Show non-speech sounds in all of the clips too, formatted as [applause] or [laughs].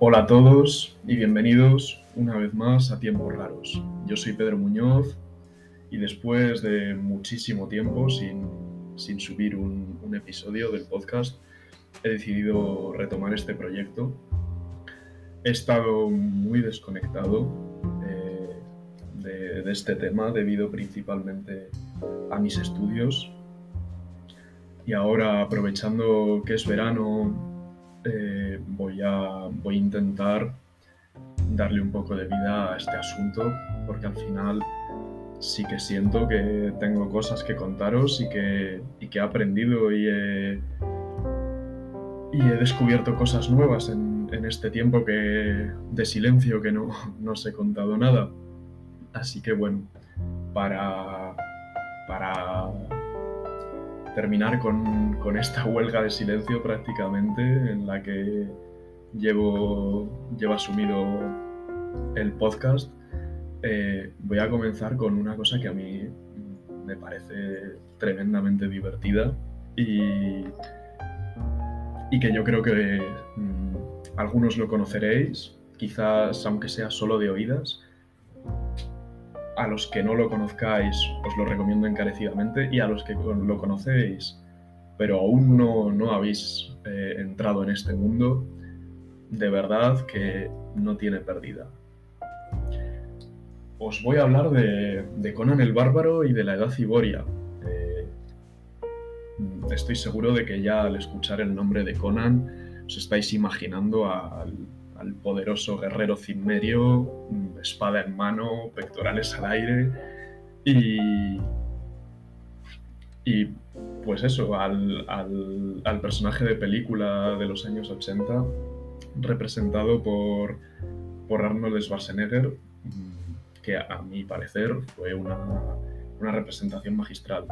Hola a todos y bienvenidos una vez más a Tiempos Raros. Yo soy Pedro Muñoz y después de muchísimo tiempo sin, subir un, episodio del podcast, he decidido retomar este proyecto. He estado muy desconectado eh, de, de este tema debido principalmente a mis estudios y ahora aprovechando que es verano eh, voy, a, voy a intentar darle un poco de vida a este asunto porque al final sí que siento que tengo cosas que contaros y que, y que he aprendido y he, y he descubierto cosas nuevas en, en, este tiempo que, de silencio que no, no os he contado nada. Así que bueno, para, para terminar con, esta huelga de silencio prácticamente en la que llevo, asumido el podcast, eh, voy a comenzar con una cosa que a mí me parece tremendamente divertida y, que yo creo que mmm, algunos lo conoceréis, quizás aunque sea solo de oídas, a los que no lo conozcáis os lo recomiendo encarecidamente y a los que lo conocéis pero aún no, no habéis eh, entrado en este mundo, de verdad que no tiene pérdida. Os voy a hablar de, Conan el Bárbaro y de la Edad Ciboria. Eh, estoy seguro de que ya al escuchar el nombre de Conan os estáis imaginando al al poderoso guerrero cimmerio, espada en mano, pectorales al aire y, y pues eso, al, al, personaje de película de los años 80 representado por, por Arnold Schwarzenegger, que a mi parecer fue una, una representación magistral.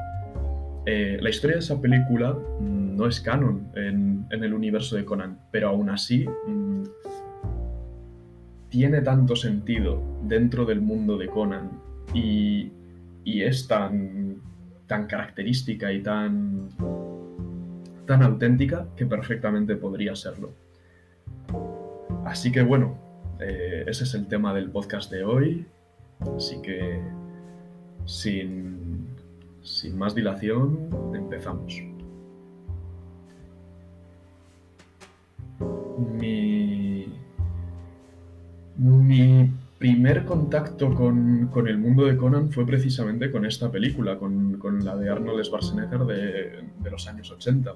Eh, la historia de esa película no es canon en, en, el universo de Conan, pero aún así tiene tanto sentido dentro del mundo de Conan y, es tan, característica y tan, auténtica que perfectamente podría serlo. Así que bueno, eh, ese es el tema del podcast de hoy. Así que sin, más dilación, empezamos. Primer contacto con, con, el mundo de Conan fue precisamente con esta película, con, con la de Arnold Schwarzenegger de, de los años 80.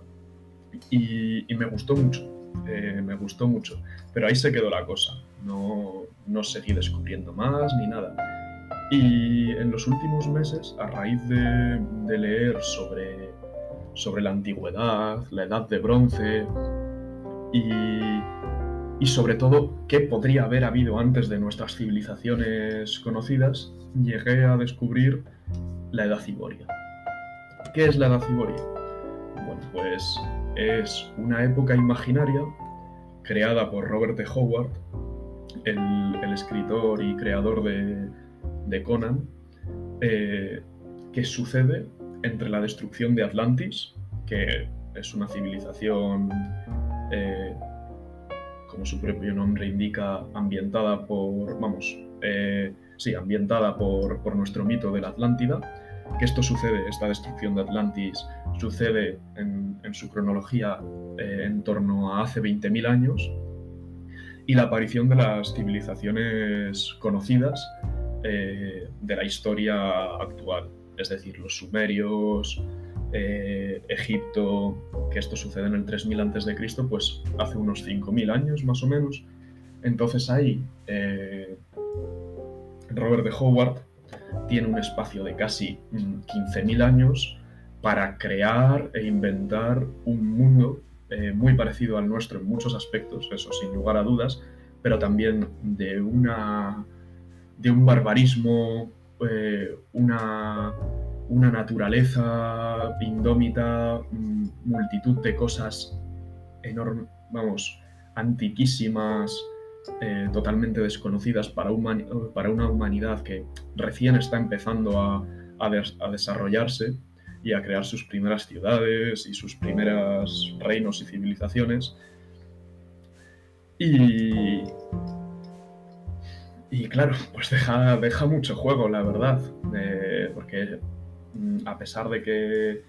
Y, y me gustó mucho, eh, me gustó mucho. Pero ahí se quedó la cosa, no, no seguí descubriendo más ni nada. Y en los últimos meses, a raíz de, de leer sobre, sobre la antigüedad, la edad de bronce y y sobre todo qué podría haber habido antes de nuestras civilizaciones conocidas, llegué a descubrir la Edad Ciboria. ¿Qué es la Edad Ciboria? Bueno, pues es una época imaginaria creada por Robert E. Howard, el, escritor y creador de, Conan, eh, que sucede entre la destrucción de Atlantis, que es una civilización eh, como su propio nombre indica, ambientada por, vamos, eh, sí, ambientada por, por, nuestro mito de la Atlántida, que esto sucede, esta destrucción de Atlantis sucede en, su cronología eh, en torno a hace 20.000 años, y la aparición de las civilizaciones conocidas eh, de la historia actual, es decir, los sumerios, eh, Egipto, que esto sucede en el 3000 a.C., pues hace unos 5000 años más o menos. Entonces ahí eh, Robert de Howard tiene un espacio de casi 15.000 mm, años para crear e inventar un mundo eh, muy parecido al nuestro en muchos aspectos, eso sin lugar a dudas, pero también de, una, de un barbarismo, una una naturaleza indómita, mm, multitud de cosas enormes, vamos, antiquísimas, eh, totalmente desconocidas para, una humanidad que recién está empezando a, desarrollarse y a crear sus primeras ciudades y sus primeros reinos y civilizaciones. Y, y claro, pues deja, mucho juego, la verdad, eh, porque a pesar de que,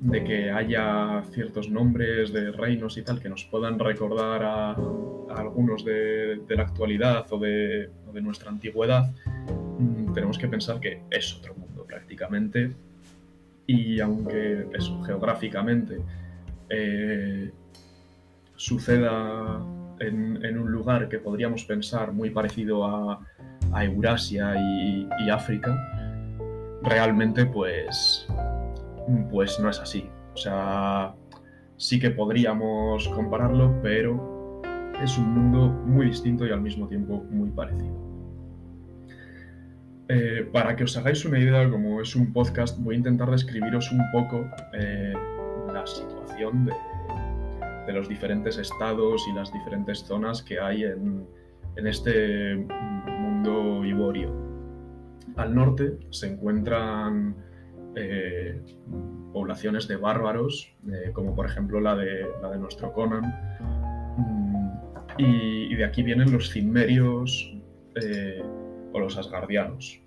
de que haya ciertos nombres de reinos y tal que nos puedan recordar a, algunos de, la actualidad o de, de nuestra antigüedad, mm, tenemos que pensar que es otro mundo prácticamente. Y aunque eso, geográficamente, eh, suceda en, un lugar que podríamos pensar muy parecido a, Eurasia y, África, realmente pues, pues no es así. O sea, sí que podríamos compararlo, pero es un mundo muy distinto y al mismo tiempo muy parecido. Eh, para que os hagáis una idea, como es un podcast, voy a intentar describiros un poco eh, la situación de, los diferentes estados y las diferentes zonas que hay en, este mundo iborio. Al norte se encuentran eh, poblaciones de bárbaros, eh, como por ejemplo la de, la de nuestro Conan, mm, y, de aquí vienen los cimmerios eh, o los asgardianos.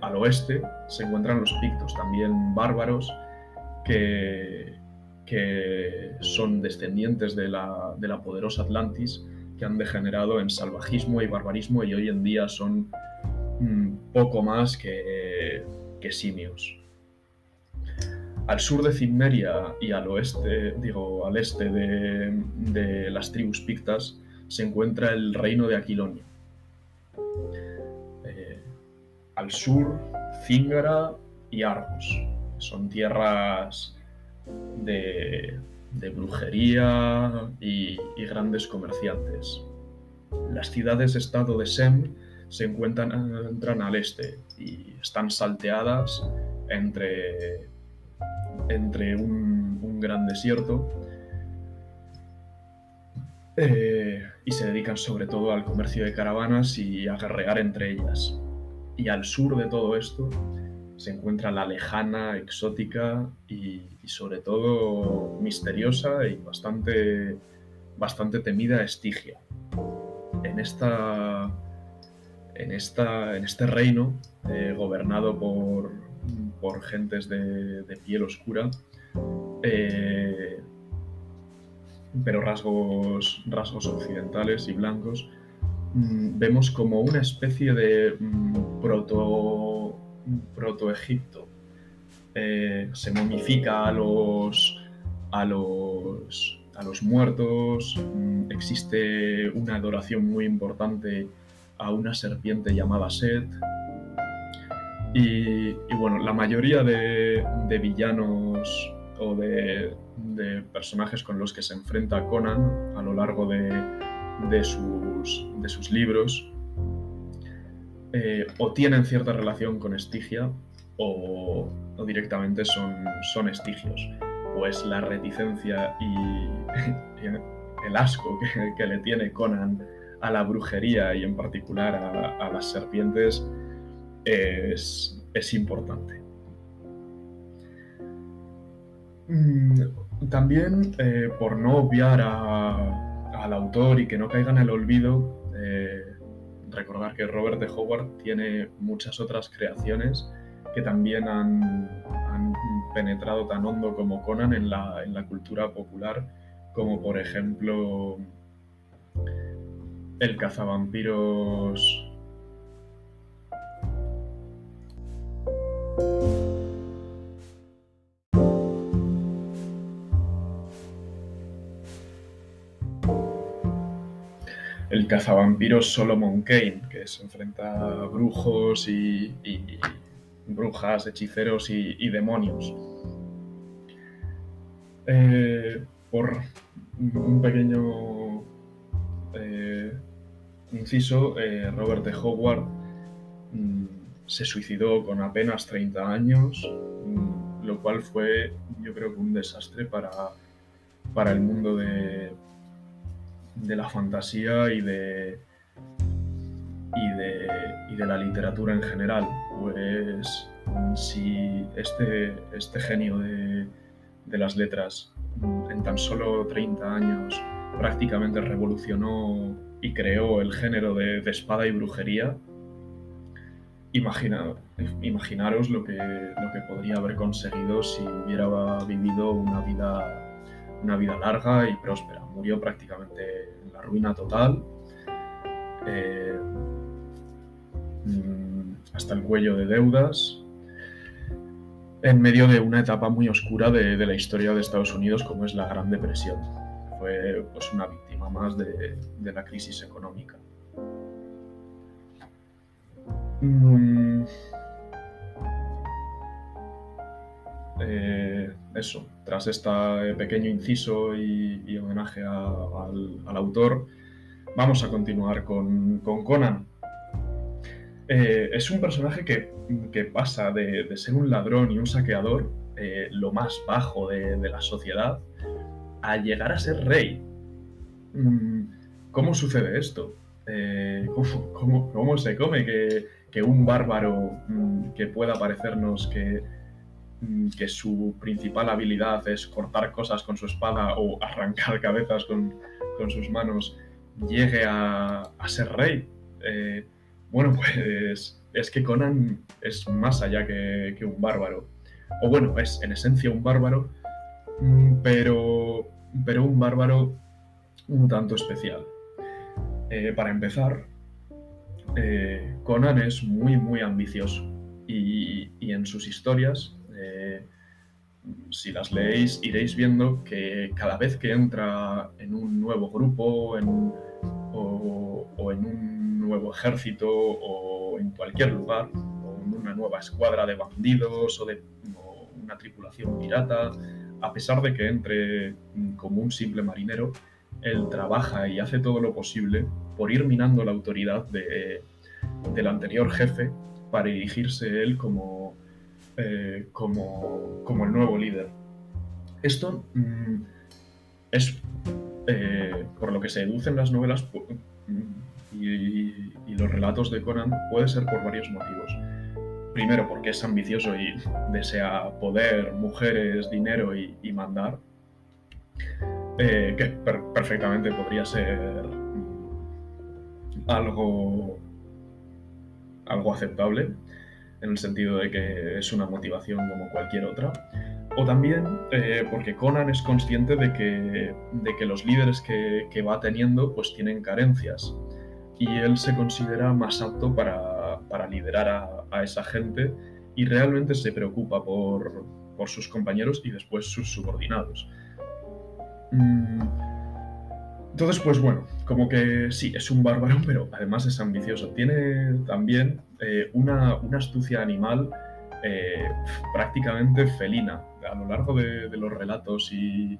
al oeste se encuentran los pictos, también bárbaros, que, que son descendientes de la, poderosa Atlantis, que han degenerado en salvajismo y barbarismo y hoy en día son poco más que, simios. Al sur de Cimmeria y al oeste, digo, al este de, las tribus pictas, se encuentra el reino de Aquilonia. Eh, al sur, Cíngara y Argos. Son tierras de, brujería y, grandes comerciantes. Las ciudades-estado de Sem se encuentran entran al este y están salteadas entre, entre un, gran desierto eh, y se dedican sobre todo al comercio de caravanas y a guerrear entre ellas. Y al sur de todo esto se encuentra la lejana, exótica y, sobre todo misteriosa y bastante, bastante temida Estigia. En, esta, en, esta, en este reino, eh, gobernado por, por gentes de, piel oscura, eh, pero rasgos, rasgos occidentales y blancos, mm, vemos como una especie de mm, proto proto-Egipto. Eh, se momifica a los, a los, a los muertos, mm, existe una adoración muy importante a una serpiente llamada Set. Y, bueno, la mayoría de, villanos o de, personajes con los que se enfrenta Conan a lo largo de, sus, libros eh, o tienen cierta relación con Estigia o, directamente son, son estigios. Pues la reticencia y, [laughs] el asco que, le tiene Conan a la brujería y en particular a, las serpientes es, importante. Mm, también, eh, por no obviar al autor y que no caiga en el olvido, eh, recordar que Robert de Howard tiene muchas otras creaciones que también han, penetrado tan hondo como Conan en la, en la cultura popular, como por ejemplo el cazavampiros el cazavampiro Solomon Kane, que se enfrenta a brujos y, brujas, hechiceros y, demonios. Eh, por un pequeño eh, inciso, eh, Robert de Howard mm, se suicidó con apenas 30 años, mm, lo cual fue yo creo que un desastre para, para el mundo de, de la fantasía y de, y de, y de la literatura en general. Pues si este, este genio de, de las letras en tan solo 30 años prácticamente revolucionó y creó el género de, espada y brujería, imaginaros lo que, lo que podría haber conseguido si hubiera vivido una vida, una vida larga y próspera. Murió prácticamente en la ruina total, eh, mm, hasta el cuello de deudas, en medio de una etapa muy oscura de, la historia de Estados Unidos como es la Gran Depresión. Fue pues, una víctima más de, la crisis económica. Mm. Eh, eso, tras este pequeño inciso y, homenaje al, autor, vamos a continuar con Conan. Eh, es un personaje que, pasa de, ser un ladrón y un saqueador, eh, lo más bajo de, la sociedad, a llegar a ser rey. Mm, ¿Cómo sucede esto? Eh, ¿cómo, se come que, un bárbaro mm, que pueda parecernos que, mm, que, su principal habilidad es cortar cosas con su espada o arrancar cabezas con, sus manos llegue a, ser rey? Bueno, [laughs] pues es que Conan es más allá que, un bárbaro. O bueno, es en esencia un bárbaro, pero, pero un bárbaro un tanto especial. Eh, para empezar, eh, Conan es muy, muy ambicioso y, en sus historias, eh, si las leéis, iréis viendo que cada vez que entra en un nuevo grupo o en un nuevo ejército o en cualquier lugar, o en una nueva escuadra de bandidos o de una tripulación pirata, a pesar de que entre como un simple marinero, él trabaja y hace todo lo posible por ir minando la autoridad de, del anterior jefe para erigirse él como, eh, como, como, el nuevo líder. Esto mm, es, eh, por lo que se deducen las novelas, y, los relatos de Conan puede ser por varios motivos. Primero, porque es ambicioso y desea poder, mujeres, dinero y, mandar, eh, que perfectamente podría ser algo, algo aceptable, en el sentido de que es una motivación como cualquier otra. O también eh, porque Conan es consciente de que, de que los líderes que, que, va teniendo pues tienen carencias y él se considera más apto para, para liderar a, esa gente y realmente se preocupa por, por, sus compañeros y después sus subordinados. Mm, entonces, pues bueno, como que sí, es un bárbaro, [laughs] pero además es ambicioso. Tiene también eh, una, astucia animal eh, prácticamente felina. A lo largo de, los relatos y,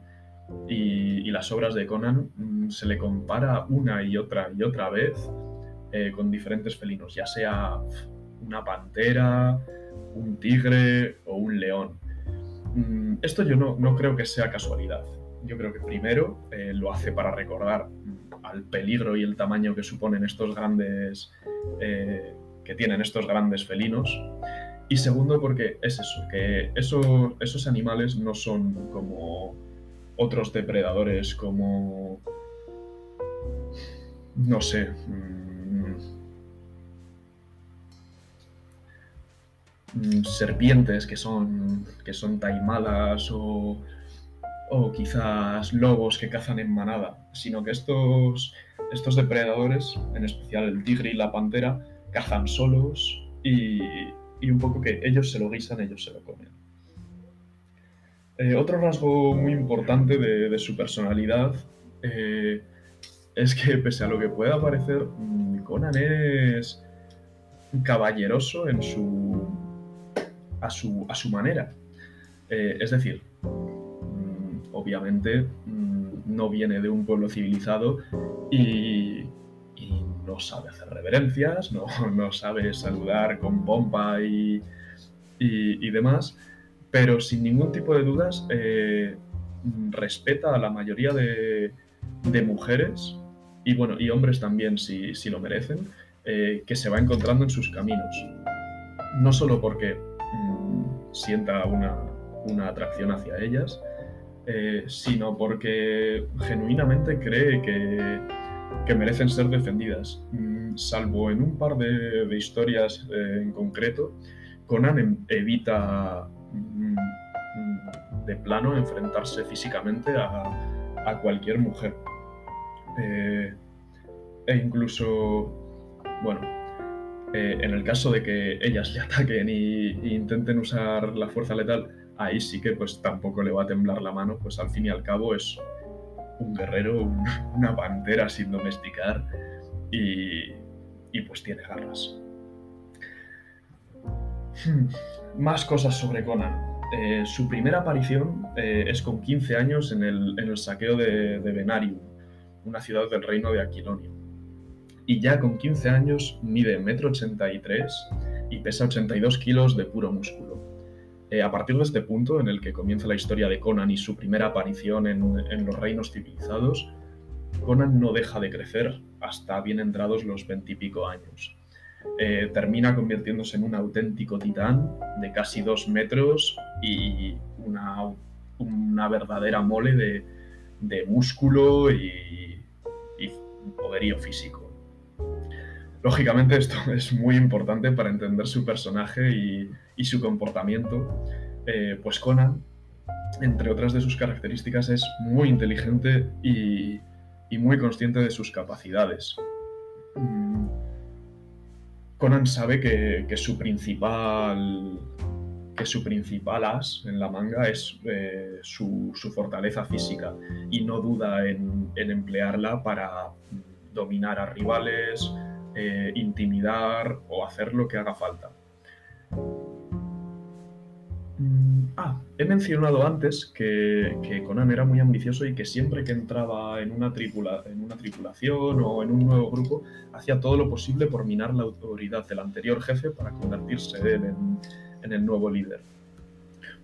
las obras de Conan mm, se le compara una y otra y otra vez eh, con diferentes felinos, ya sea una pantera, un tigre o un león. Mm, esto yo no, creo que sea casualidad. Yo creo que primero eh, lo hace para recordar al peligro y el tamaño que suponen estos grandes, eh, que tienen estos grandes felinos. Y segundo porque es eso, que esos animales no son como otros depredadores como, no sé, mm, mm, serpientes que son, que son taimadas o, o quizás lobos que cazan en manada, sino que estos, estos depredadores, en especial el tigre y la pantera, cazan solos y, y un poco que ellos se lo guisan, ellos se lo comen. Eh, otro rasgo muy importante de, su personalidad eh, es que, pese a lo que pueda parecer, mm, Conan es caballeroso en su, a, su, a su manera. Eh, es decir, obviamente mm, no viene de un pueblo civilizado y, no sabe hacer reverencias, no, [laughs] no, sabe saludar con pompa y, y demás pero sin ningún tipo de dudas eh, respeta a la mayoría de, mujeres y bueno y hombres también si, lo merecen eh, que se va encontrando en sus caminos. No solo porque mm, sienta una, atracción hacia ellas eh, sino porque genuinamente cree que, que merecen ser defendidas. Mm, salvo en un par de, historias eh, en concreto, Conan em, evita mm, mm, de plano enfrentarse físicamente a, a cualquier mujer. Eh, e incluso, bueno, en el caso de que ellas le ataquen y, intenten usar la fuerza letal, ahí sí que pues tampoco le va a temblar la mano, pues al fin y al cabo es un guerrero, un, [laughs] una pantera sin domesticar y, pues tiene garras. Hmm, más cosas sobre Conan. Eh, su primera aparición eh, es con 15 años en el, en el saqueo de, de, Venarium, una ciudad del reino de Aquilonio. Y ya con 15 años mide 1,83 m y pesa 82 kilos de puro músculo. Eh, a partir de este punto, en el que comienza la historia de Conan y su primera aparición en, los reinos civilizados, Conan no deja de crecer hasta bien entrados los veintipico años. Eh, termina convirtiéndose en un auténtico titán de casi dos metros y una, verdadera mole de, músculo y, poderío físico. Lógicamente esto [laughs] es muy importante para entender su personaje y, su comportamiento, eh, pues Conan, entre otras de sus características, es muy inteligente y, muy consciente de sus capacidades. Mm. Conan sabe que, su principal que su principal as en la manga es eh, su, su, fortaleza física y no duda en, emplearla para dominar a rivales, eh, intimidar o hacer lo que haga falta. Ah, he mencionado antes que, Conan era muy ambicioso y que siempre que entraba en una, tripula, en una tripulación o en un nuevo grupo, hacía todo lo posible por minar la autoridad del anterior jefe para convertirse él en, el nuevo líder.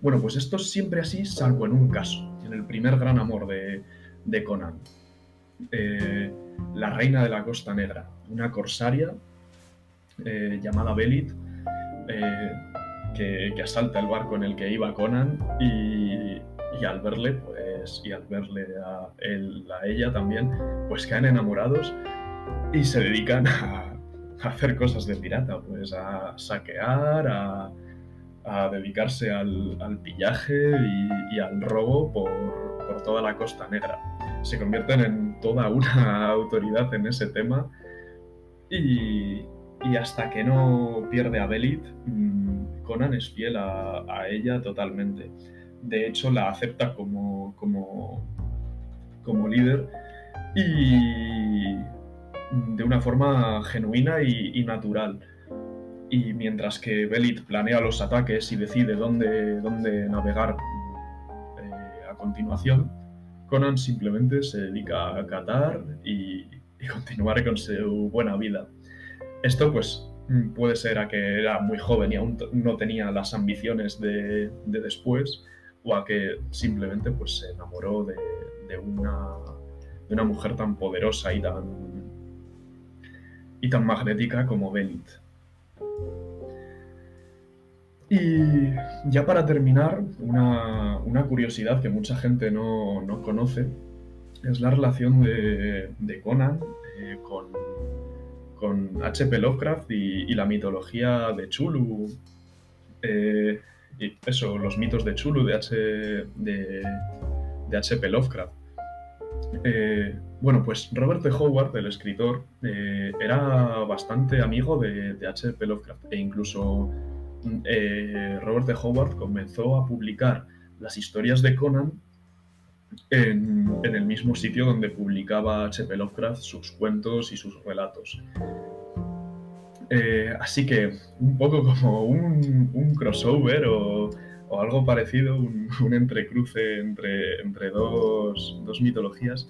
Bueno, pues esto es siempre así, salvo en un caso, en el primer gran amor de Conan. Eh, la reina de la Costa Negra, una corsaria eh, llamada Belit, eh, que, asalta el barco en el que iba Conan y, al verle, pues, y al verle a, ella también, pues caen enamorados y se dedican a, hacer cosas de pirata, pues a saquear, a, dedicarse al, al pillaje y, y, al robo por, por toda la Costa Negra. Se convierten en toda una [laughs] autoridad en ese tema y, hasta que no pierde a Belit, mm, Conan es fiel a, ella totalmente. De hecho, la acepta como, como, como líder y de una forma genuina y, y, natural. Y mientras que Belit planea los ataques y decide dónde, dónde navegar eh, a continuación, Conan simplemente se dedica a catar y, continuar con su buena vida. Esto pues puede ser a que era muy joven y aún no tenía las ambiciones de, de después o a que simplemente pues se enamoró de, de, una, de una mujer tan poderosa y tan, y tan magnética como Belit. Y ya para terminar, una, una curiosidad que mucha gente no, no, conoce es la relación de, de Conan eh, con con H.P. Lovecraft y, la mitología de Chulu. Eh, y eso, los mitos de Chulu de H.P. De, de Lovecraft. Eh, bueno, pues Robert de Howard, el escritor, era bastante amigo de, de H.P. Lovecraft e incluso eh, Robert de Howard comenzó a publicar las historias de Conan en, el mismo sitio donde publicaba H.P. Lovecraft sus cuentos y sus relatos. Eh, así que un poco como un, crossover o, algo parecido, un, un entrecruce entre, dos, mitologías,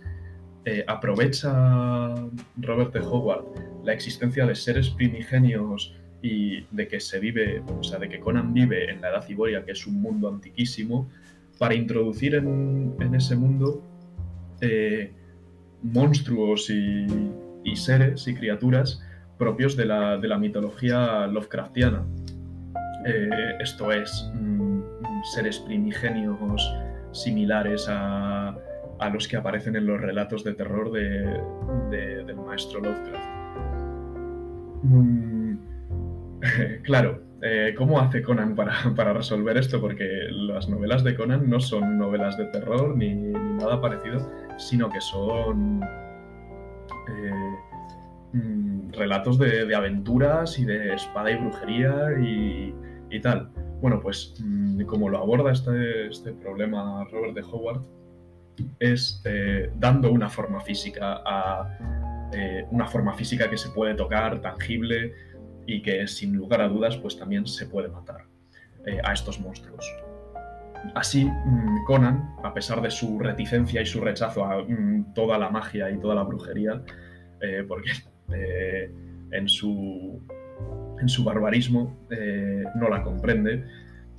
eh, aprovecha Robert de Howard la existencia de seres primigenios y de que se vive, o sea, de que Conan vive en la Edad Iboria, que es un mundo antiquísimo, para introducir en, ese mundo eh, monstruos y, seres y criaturas propios de la, de la mitología Lovecraftiana. Eh, esto es, mm, seres primigenios similares a, los que aparecen en los relatos de terror del maestro Lovecraft. Mm, [laughs] claro, eh, ¿cómo hace Conan [laughs] para, resolver esto? Porque las novelas de Conan no son novelas de terror ni, nada parecido, sino que son eh, mm, relatos de, aventuras y de espada y brujería y, tal. Bueno, pues mm, como lo aborda este, este, problema Robert de Howard, es eh, dando una forma física a una forma física que se puede tocar, tangible, y que sin lugar a dudas pues también se puede matar eh, a estos monstruos. Así, mm, Conan, a pesar de su reticencia y su rechazo a mm, toda la magia y toda la brujería, eh, porque eh, en, su, en su barbarismo no la comprende,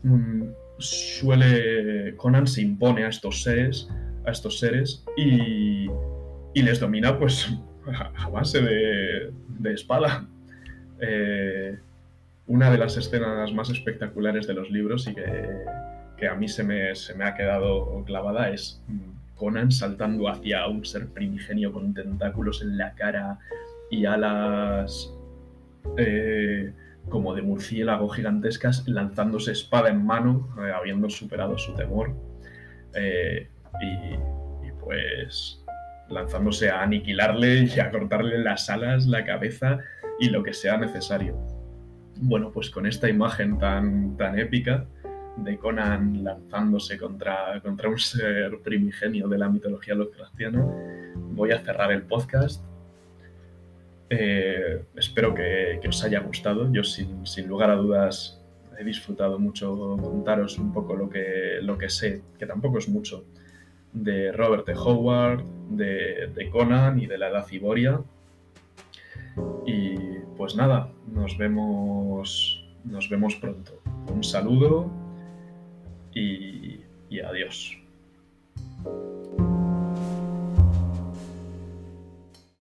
mm, suele. Conan se impone a estos seres, a estos seres y, les domina pues [laughs] a base de, de espada. Eh, una de las escenas más espectaculares de los libros y que, a mí se me, ha quedado clavada es Conan saltando hacia un ser primigenio con tentáculos en la cara y alas eh, como de murciélago gigantescas, lanzándose espada en mano, eh, habiendo superado su temor. y pues lanzándose a aniquilarle y a cortarle las alas, la cabeza y lo que sea necesario. Bueno, pues con esta imagen tan, tan épica de Conan lanzándose contra, contra un ser primigenio de la mitología Lovecraftiana, voy a cerrar el podcast. Eh, espero que, os haya gustado. Yo sin, lugar a dudas he disfrutado mucho contaros un poco lo que, lo que sé, que tampoco es mucho, de Robert E. Howard, de, de Conan y de la Edad Iboria y pues nada, nos vemos, nos vemos pronto. Un saludo y, y adiós.